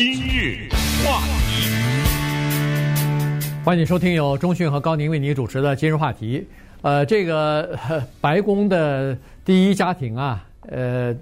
今日话题，欢迎收听由中讯和高宁为您主持的今日话题。呃，这个白宫的第一家庭啊，呃，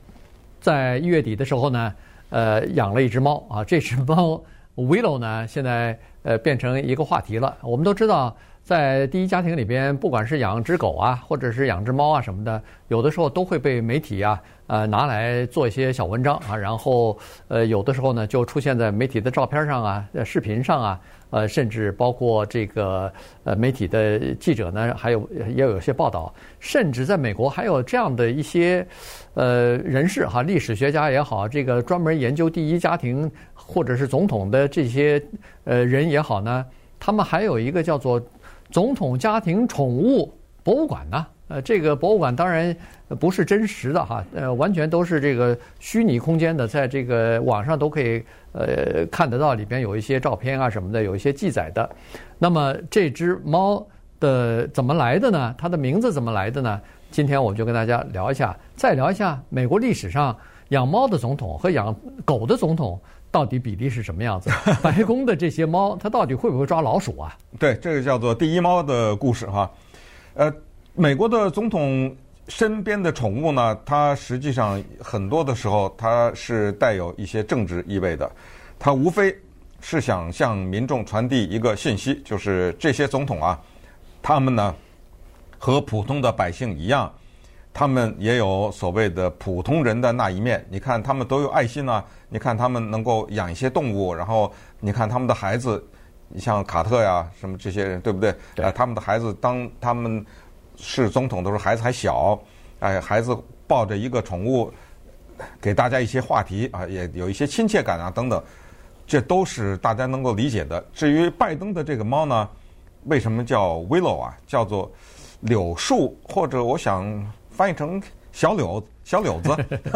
在一月底的时候呢，呃，养了一只猫啊，这只猫 Willow 呢，现在呃变成一个话题了。我们都知道。在第一家庭里边，不管是养只狗啊，或者是养只猫啊什么的，有的时候都会被媒体啊，呃，拿来做一些小文章啊，然后呃，有的时候呢就出现在媒体的照片上啊、视频上啊，呃，甚至包括这个呃媒体的记者呢，还有也有些报道，甚至在美国还有这样的一些呃人士哈，历史学家也好，这个专门研究第一家庭或者是总统的这些呃人也好呢，他们还有一个叫做。总统家庭宠物博物馆呢？呃，这个博物馆当然不是真实的哈，呃，完全都是这个虚拟空间的，在这个网上都可以呃看得到，里边有一些照片啊什么的，有一些记载的。那么这只猫的怎么来的呢？它的名字怎么来的呢？今天我就跟大家聊一下，再聊一下美国历史上养猫的总统和养狗的总统。到底比例是什么样子？白宫的这些猫，它到底会不会抓老鼠啊？对，这个叫做“第一猫”的故事哈。呃，美国的总统身边的宠物呢，它实际上很多的时候，它是带有一些政治意味的。它无非是想向民众传递一个信息，就是这些总统啊，他们呢和普通的百姓一样。他们也有所谓的普通人的那一面，你看他们都有爱心啊，你看他们能够养一些动物，然后你看他们的孩子，你像卡特呀什么这些人，对不对？对。呃，他们的孩子当他们是总统的时候，孩子还小，哎，孩子抱着一个宠物，给大家一些话题啊，也有一些亲切感啊等等，这都是大家能够理解的。至于拜登的这个猫呢，为什么叫 Willow 啊？叫做柳树，或者我想。翻译成小柳小柳子，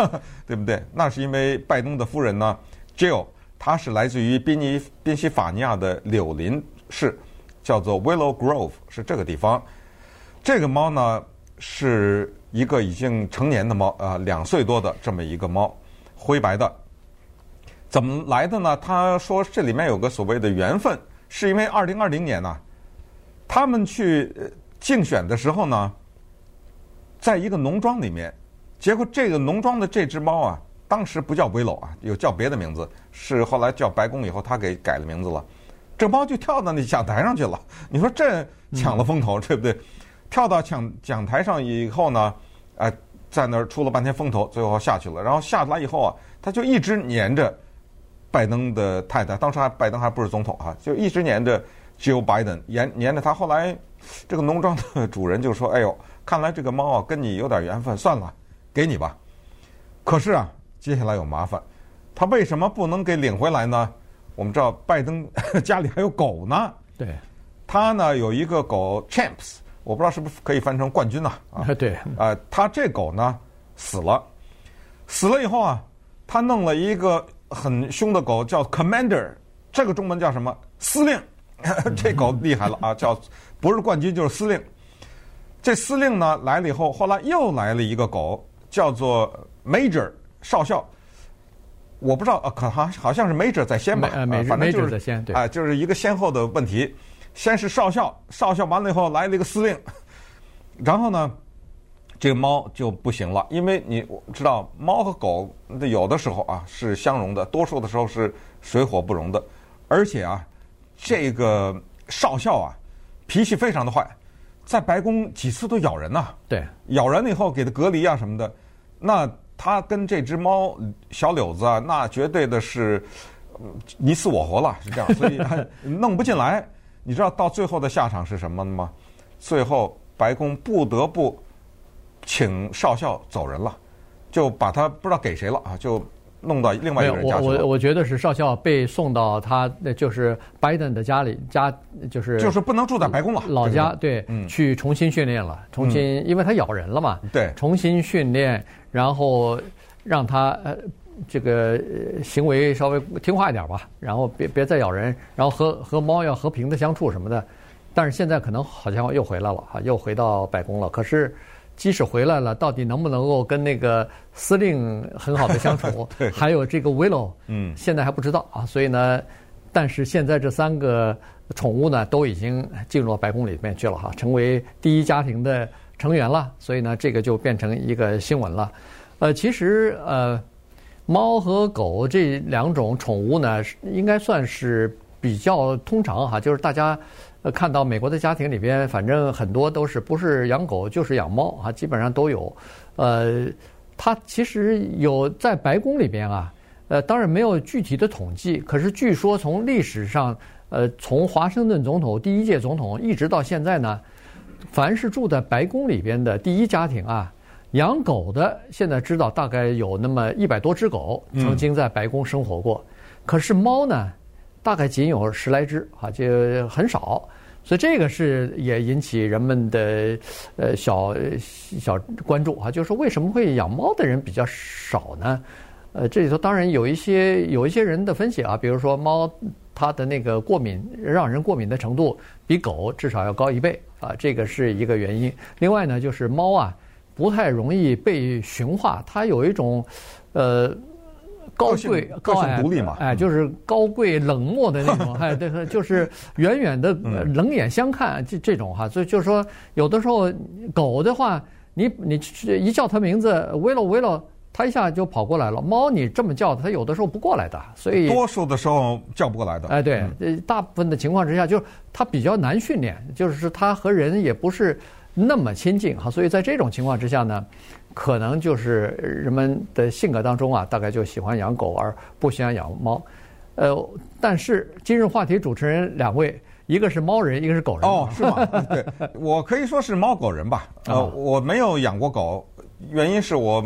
对不对？那是因为拜登的夫人呢，Jill，她是来自于宾尼宾夕法尼亚的柳林市，叫做 Willow Grove，是这个地方。这个猫呢是一个已经成年的猫，呃，两岁多的这么一个猫，灰白的。怎么来的呢？他说这里面有个所谓的缘分，是因为二零二零年呢，他们去竞选的时候呢。在一个农庄里面，结果这个农庄的这只猫啊，当时不叫 Willow 啊，有叫别的名字，是后来叫白宫以后他给改了名字了。这猫就跳到那讲台上去了，你说这抢了风头，对不对？跳到讲讲台上以后呢，哎，在那儿出了半天风头，最后下去了。然后下来以后啊，他就一直黏着拜登的太太，当时还拜登还不是总统啊，就一直黏着 Jill Biden，黏黏着他。后来这个农庄的主人就说：“哎呦。”看来这个猫啊跟你有点缘分，算了，给你吧。可是啊，接下来有麻烦，他为什么不能给领回来呢？我们知道拜登 家里还有狗呢。对，他呢有一个狗 Champs，我不知道是不是可以翻成冠军呐？啊，对，啊，他这狗呢死了，死了以后啊，他弄了一个很凶的狗叫 Commander，这个中文叫什么？司令。这狗厉害了啊，叫不是冠军就是司令。这司令呢来了以后，后来又来了一个狗，叫做 Major 少校。我不知道啊，可好好像是 Major 在先吧？呃，反正就是在先，对，啊，就是一个先后的问题。先是少校，少校完了以后来了一个司令，然后呢，这个猫就不行了，因为你知道猫和狗有的时候啊是相容的，多数的时候是水火不容的，而且啊，这个少校啊脾气非常的坏。在白宫几次都咬人呐，对，咬人了以后给他隔离啊什么的，那他跟这只猫小柳子啊，那绝对的是你死我活了，是这样，所以他 弄不进来。你知道到最后的下场是什么吗？最后白宫不得不请少校走人了，就把他不知道给谁了啊，就。弄到另外一个人家去。我我我觉得是少校被送到他那就是拜登的家里家，就是就是不能住在白宫了，老家对，去重新训练了，重新因为他咬人了嘛，对，重新训练，然后让他呃这个行为稍微听话一点吧，然后别别再咬人，然后和和猫要和平的相处什么的，但是现在可能好像又回来了哈，又回到白宫了，可是。即使回来了，到底能不能够跟那个司令很好的相处？还有这个 Willow，嗯现在还不知道啊。所以呢，但是现在这三个宠物呢，都已经进入到白宫里面去了哈，成为第一家庭的成员了。所以呢，这个就变成一个新闻了。呃，其实呃，猫和狗这两种宠物呢，应该算是比较通常哈，就是大家。呃，看到美国的家庭里边，反正很多都是不是养狗就是养猫啊，基本上都有。呃，它其实有在白宫里边啊，呃，当然没有具体的统计，可是据说从历史上，呃，从华盛顿总统第一届总统一直到现在呢，凡是住在白宫里边的第一家庭啊，养狗的现在知道大概有那么一百多只狗曾经在白宫生活过，嗯、可是猫呢？大概仅有十来只，啊，就很少，所以这个是也引起人们的呃小小关注啊，就是说为什么会养猫的人比较少呢？呃，这里头当然有一些有一些人的分析啊，比如说猫它的那个过敏让人过敏的程度比狗至少要高一倍啊，这个是一个原因。另外呢，就是猫啊不太容易被驯化，它有一种呃。高贵高矮独立嘛，哎，就是高贵冷漠的那种，哎，对，就是远远的冷眼相看，这这种哈，所以就是说，有的时候狗的话，你你一叫它名字，Willow Willow，它一下就跑过来了。猫你这么叫它，它有的时候不过来的，所以多数的时候叫不过来的。哎，对，大部分的情况之下，就是它比较难训练，就是它和人也不是那么亲近哈，所以在这种情况之下呢。可能就是人们的性格当中啊，大概就喜欢养狗而不喜欢养猫。呃，但是今日话题主持人两位，一个是猫人，一个是狗人。哦，是吗？对，我可以说是猫狗人吧。呃，我没有养过狗，原因是我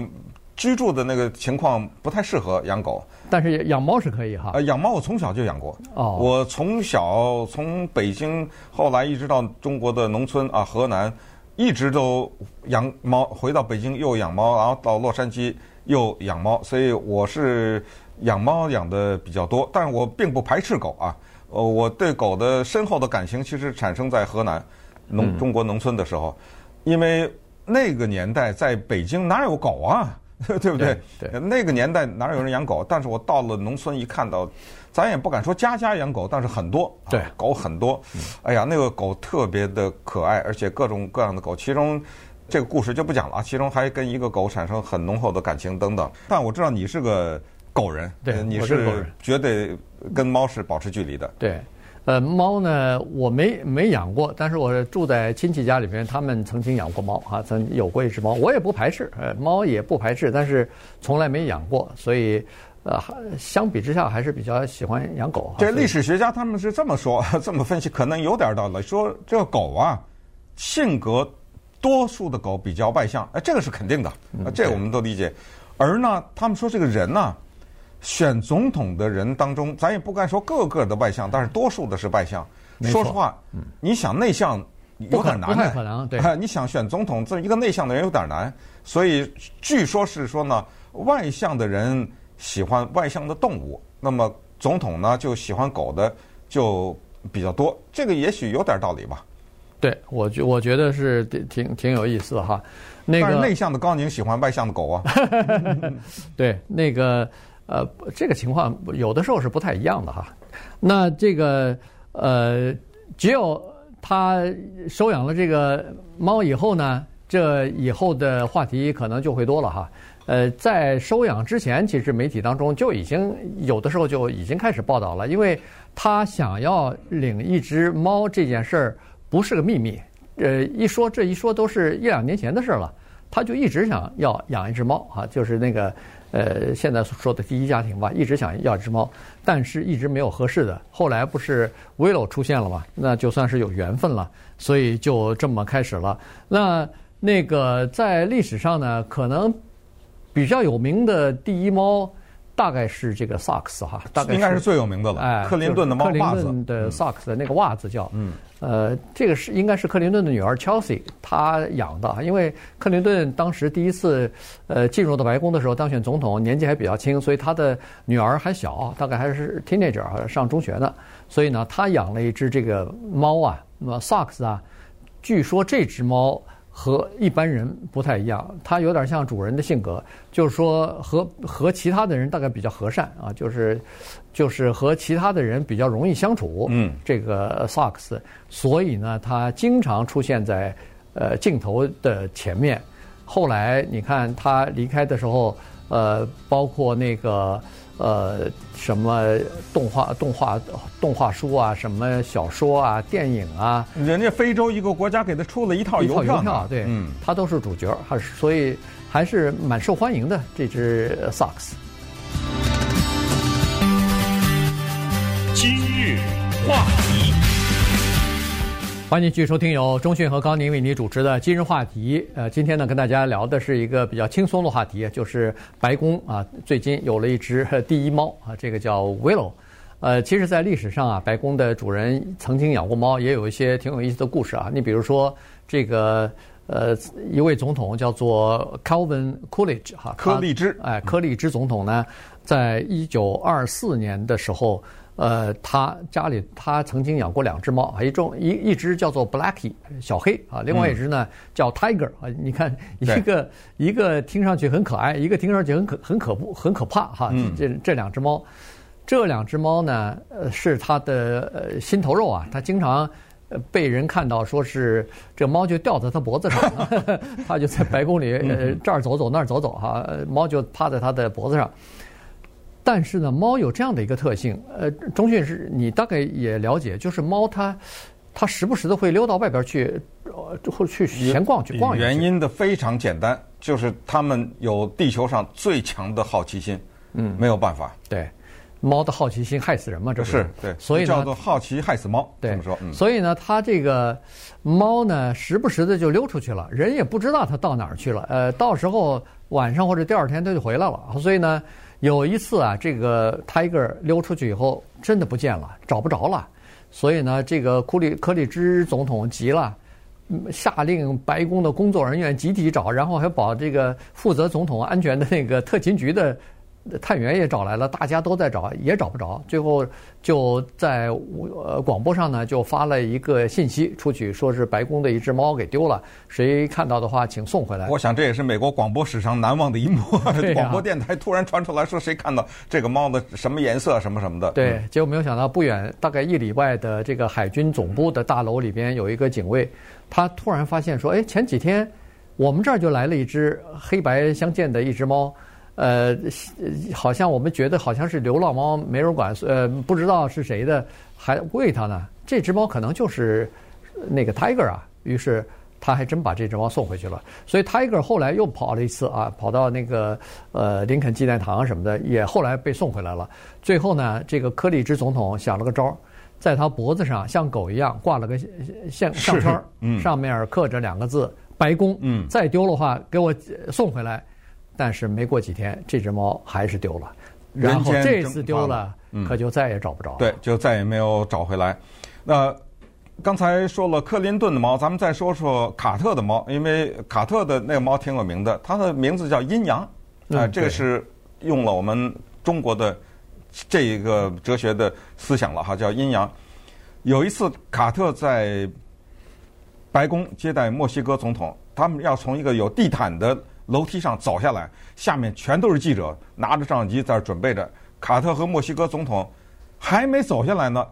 居住的那个情况不太适合养狗。但是养猫是可以哈。呃，养猫我从小就养过。哦。我从小从北京，后来一直到中国的农村啊，河南。一直都养猫，回到北京又养猫，然后到洛杉矶又养猫，所以我是养猫养的比较多。但是我并不排斥狗啊，呃，我对狗的深厚的感情其实产生在河南农中国农村的时候，因为那个年代在北京哪有狗啊？对不对？对，那个年代哪有人养狗？但是我到了农村一看到，咱也不敢说家家养狗，但是很多，对，狗很多。哎呀，那个狗特别的可爱，而且各种各样的狗，其中这个故事就不讲了啊。其中还跟一个狗产生很浓厚的感情等等。但我知道你是个狗人，对，你是绝对跟猫是保持距离的，对。呃，猫呢，我没没养过，但是我住在亲戚家里边，他们曾经养过猫啊，曾有过一只猫，我也不排斥，呃，猫也不排斥，但是从来没养过，所以，呃，相比之下还是比较喜欢养狗。这历史学家他们是这么说，这么分析，可能有点道理。说这个狗啊，性格多数的狗比较外向，哎，这个是肯定的，这个我们都理解。而呢，他们说这个人呢。选总统的人当中，咱也不敢说个个的外向，但是多数的是外向。说实话，你想内向有点难，不太可能。对，你想选总统，这一个内向的人有点难。所以据说是说呢，外向的人喜欢外向的动物，那么总统呢就喜欢狗的就比较多。这个也许有点道理吧。对，我觉我觉得是挺挺有意思的哈。那个内向的高宁喜欢外向的狗啊。对，那个。呃，这个情况有的时候是不太一样的哈。那这个呃，只有他收养了这个猫以后呢，这以后的话题可能就会多了哈。呃，在收养之前，其实媒体当中就已经有的时候就已经开始报道了，因为他想要领一只猫这件事儿不是个秘密。呃，一说这一说都是一两年前的事了，他就一直想要养一只猫啊，就是那个。呃，现在说的第一家庭吧，一直想要一只猫，但是一直没有合适的。后来不是 Willow 出现了嘛，那就算是有缘分了，所以就这么开始了。那那个在历史上呢，可能比较有名的第一猫。大概是这个萨克斯哈，大概应该是最有名的了。哎，克林顿的猫袜子，克林顿的 Socks 的那个袜子叫，嗯，呃，这个是应该是克林顿的女儿 Chelsea 她养的，因为克林顿当时第一次呃进入到白宫的时候当选总统，年纪还比较轻，所以他的女儿还小，大概还是 teenager 上中学呢，所以呢，他养了一只这个猫啊，那么 Socks 啊，据说这只猫和一般人不太一样，他有点像主人的性格，就是说和和其他的人大概比较和善啊，就是就是和其他的人比较容易相处。嗯，这个 Socks，所以呢，他经常出现在呃镜头的前面。后来你看他离开的时候，呃，包括那个。呃，什么动画、动画、动画书啊，什么小说啊，电影啊，人家非洲一个国家给他出了一套邮票，票，对，嗯，他都是主角，还是所以还是蛮受欢迎的这只 Socks。今日话题。欢迎继续收听由中讯和高宁为你主持的今日话题。呃，今天呢，跟大家聊的是一个比较轻松的话题，就是白宫啊，最近有了一只 第一猫啊，这个叫 Willow。呃，其实，在历史上啊，白宫的主人曾经养过猫，也有一些挺有意思的故事啊。你比如说，这个呃，一位总统叫做 Calvin Coolidge 哈，柯立芝，哎，柯立芝总统呢，在一九二四年的时候。呃，他家里他曾经养过两只猫，一种一一只叫做 Blackie 小黑啊，另外一只呢叫 Tiger 啊。你看一个一个听上去很可爱，一个听上去很可很可怖很可怕哈。这这两只猫，这两只猫呢，呃，是他的呃心头肉啊。他经常被人看到说是这猫就吊在他脖子上，他就在白宫里呃这儿走走那儿走走哈，猫就趴在他的脖子上。但是呢，猫有这样的一个特性，呃，钟迅是你大概也了解，就是猫它，它时不时的会溜到外边去，呃，会去闲逛去逛一。原因的非常简单，就是它们有地球上最强的好奇心，嗯，没有办法。对，猫的好奇心害死人嘛，这是，是对，所以叫做好奇害死猫。对，这么说，嗯，所以呢，它这个猫呢，时不时的就溜出去了，人也不知道它到哪儿去了，呃，到时候晚上或者第二天它就回来了，所以呢。有一次啊，这个 Tiger 溜出去以后，真的不见了，找不着了。所以呢，这个库里克里兹总统急了，下令白宫的工作人员集体找，然后还把这个负责总统安全的那个特勤局的。探员也找来了，大家都在找，也找不着。最后就在呃广播上呢，就发了一个信息出去，说是白宫的一只猫给丢了，谁看到的话请送回来。我想这也是美国广播史上难忘的一幕。广播电台突然传出来说，谁看到这个猫的什么颜色什么什么的。对，结果没有想到，不远大概一里外的这个海军总部的大楼里边有一个警卫，他突然发现说，哎，前几天我们这儿就来了一只黑白相间的一只猫。呃，好像我们觉得好像是流浪猫，没人管，呃，不知道是谁的，还喂它呢。这只猫可能就是那个 Tiger 啊，于是他还真把这只猫送回去了。所以 Tiger 后来又跑了一次啊，跑到那个呃林肯纪念堂什么的，也后来被送回来了。最后呢，这个柯立芝总统想了个招，在他脖子上像狗一样挂了个项项圈，嗯，上面刻着两个字“白宫”，嗯，再丢的话给我送回来。但是没过几天，这只猫还是丢了，然后这次丢了，可就再也找不着了。对，就再也没有找回来。那刚才说了克林顿的猫，咱们再说说卡特的猫，因为卡特的那个猫挺有名的，它的名字叫阴阳啊，呃，这个是用了我们中国的这一个哲学的思想了哈，叫阴阳。有一次，卡特在白宫接待墨西哥总统，他们要从一个有地毯的。楼梯上走下来，下面全都是记者，拿着照相机在这准备着。卡特和墨西哥总统还没走下来呢，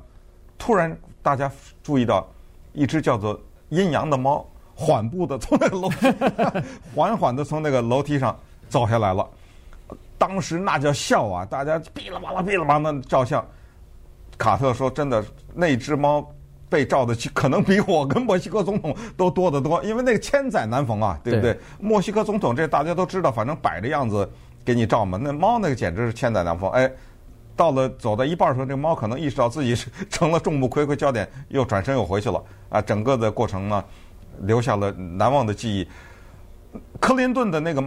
突然大家注意到一只叫做阴阳的猫缓步的从那个楼梯，缓缓的从那个楼梯上走下来了。当时那叫笑啊，大家哔啦吧啦哔啦吧啦的照相。卡特说：“真的，那只猫。”被照的可能比我跟墨西哥总统都多得多，因为那个千载难逢啊，对不对？对墨西哥总统这大家都知道，反正摆着样子给你照嘛。那猫那个简直是千载难逢。哎，到了走到一半的时候，这猫可能意识到自己是成了众目睽睽焦点，又转身又回去了。啊，整个的过程呢，留下了难忘的记忆。克林顿的那个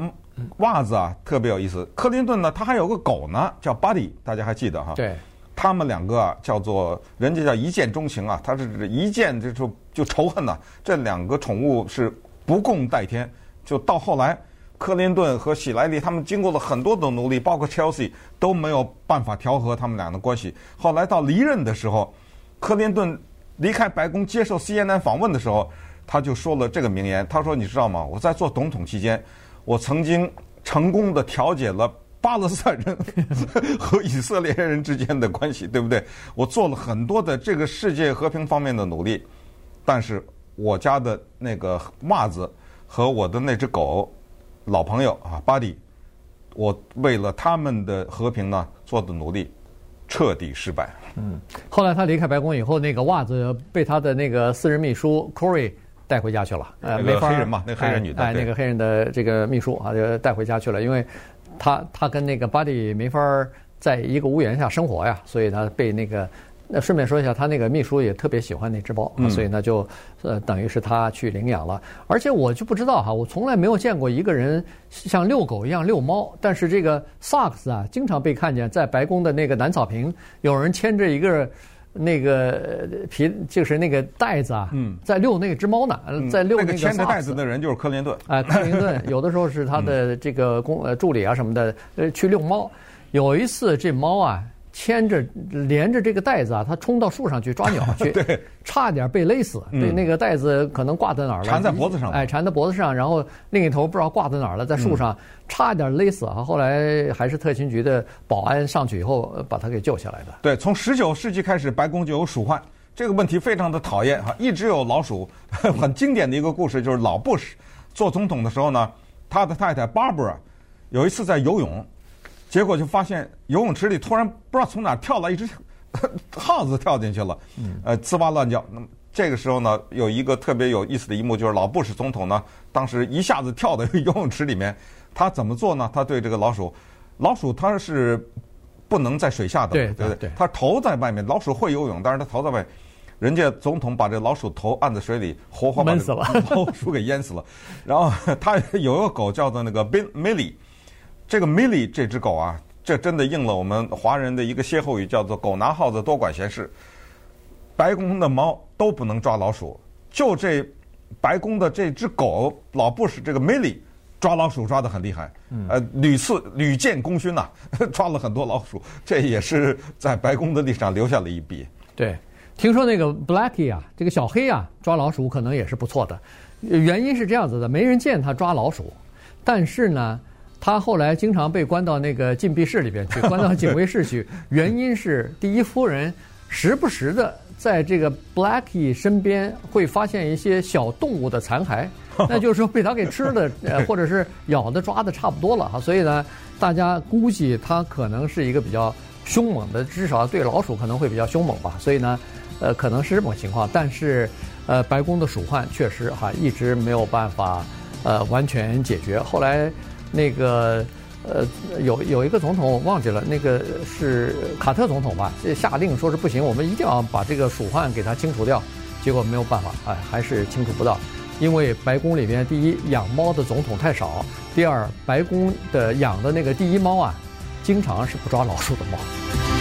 袜子啊，特别有意思。克林顿呢，他还有个狗呢，叫 Buddy，大家还记得哈？对。他们两个啊，叫做人家叫一见钟情啊，他是一见就就就仇恨呐。这两个宠物是不共戴天。就到后来，克林顿和喜来利他们经过了很多的努力，包括 Chelsea 都没有办法调和他们俩的关系。后来到离任的时候，克林顿离开白宫接受 CNN 访问的时候，他就说了这个名言，他说：“你知道吗？我在做总统期间，我曾经成功的调解了巴勒斯坦人 和以色列人之间的关系，对不对？我做了很多的这个世界和平方面的努力，但是我家的那个袜子和我的那只狗，老朋友啊，Buddy，我为了他们的和平呢做的努力。”彻底失败。嗯，后来他离开白宫以后，那个袜子被他的那个私人秘书 Corey 带回家去了。呃，那个黑人嘛，那个黑人女的，哎，那个黑人的这个秘书啊，就带回家去了，因为他他跟那个 Buddy 没法在一个屋檐下生活呀，所以他被那个。那顺便说一下，他那个秘书也特别喜欢那只猫，所以呢就呃等于是他去领养了。而且我就不知道哈，我从来没有见过一个人像遛狗一样遛猫。但是这个萨克斯啊，经常被看见在白宫的那个南草坪，有人牵着一个那个皮，就是那个袋子啊，在遛那只猫呢，在遛那个。那个牵着袋子的人就是克林顿。啊，克林顿有的时候是他的这个工呃助理啊什么的，呃去遛猫。有一次这猫啊。牵着连着这个袋子啊，他冲到树上去抓鸟 去，对，差点被勒死。对，那个袋子可能挂在哪儿了？缠在脖子上。哎，缠在脖子上，然后另一头不知道挂在哪儿了，在树上，差点勒死啊！后来还是特勤局的保安上去以后把他给救下来的。对，从十九世纪开始，白宫就有鼠患这个问题，非常的讨厌哈，一直有老鼠。很经典的一个故事就是老布什做总统的时候呢，他的太太 Barbara 有一次在游泳。结果就发现游泳池里突然不知道从哪跳了一只 耗子跳进去了，呃，吱哇乱叫。那么这个时候呢，有一个特别有意思的一幕，就是老布什总统呢，当时一下子跳到游泳池里面，他怎么做呢？他对这个老鼠，老鼠它是不能在水下的，对对对，它头在外面。老鼠会游泳，但是它头在外面。人家总统把这老鼠头按在水里，活活把闷死了，老鼠给淹死了。然后他有一个狗叫做那个 Bin Millie。这个 Millie 这只狗啊，这真的应了我们华人的一个歇后语，叫做“狗拿耗子，多管闲事”。白宫的猫都不能抓老鼠，就这白宫的这只狗老布什这个 Millie 抓老鼠抓得很厉害，呃，屡次屡建功勋呐，抓了很多老鼠，这也是在白宫的历史上留下了一笔。对，听说那个 Blackie 啊，这个小黑啊，抓老鼠可能也是不错的。原因是这样子的，没人见他抓老鼠，但是呢。他后来经常被关到那个禁闭室里边去，关到警卫室去。原因是第一夫人时不时的在这个 Blackie 身边会发现一些小动物的残骸，那就是说被他给吃了，呃，或者是咬的抓的差不多了哈。所以呢，大家估计他可能是一个比较凶猛的，至少对老鼠可能会比较凶猛吧。所以呢，呃，可能是这种情况。但是，呃，白宫的鼠患确实哈一直没有办法呃完全解决。后来。那个呃，有有一个总统我忘记了，那个是卡特总统吧？下令说是不行，我们一定要把这个鼠患给它清除掉。结果没有办法，哎，还是清除不到，因为白宫里面第一养猫的总统太少，第二白宫的养的那个第一猫啊，经常是不抓老鼠的猫。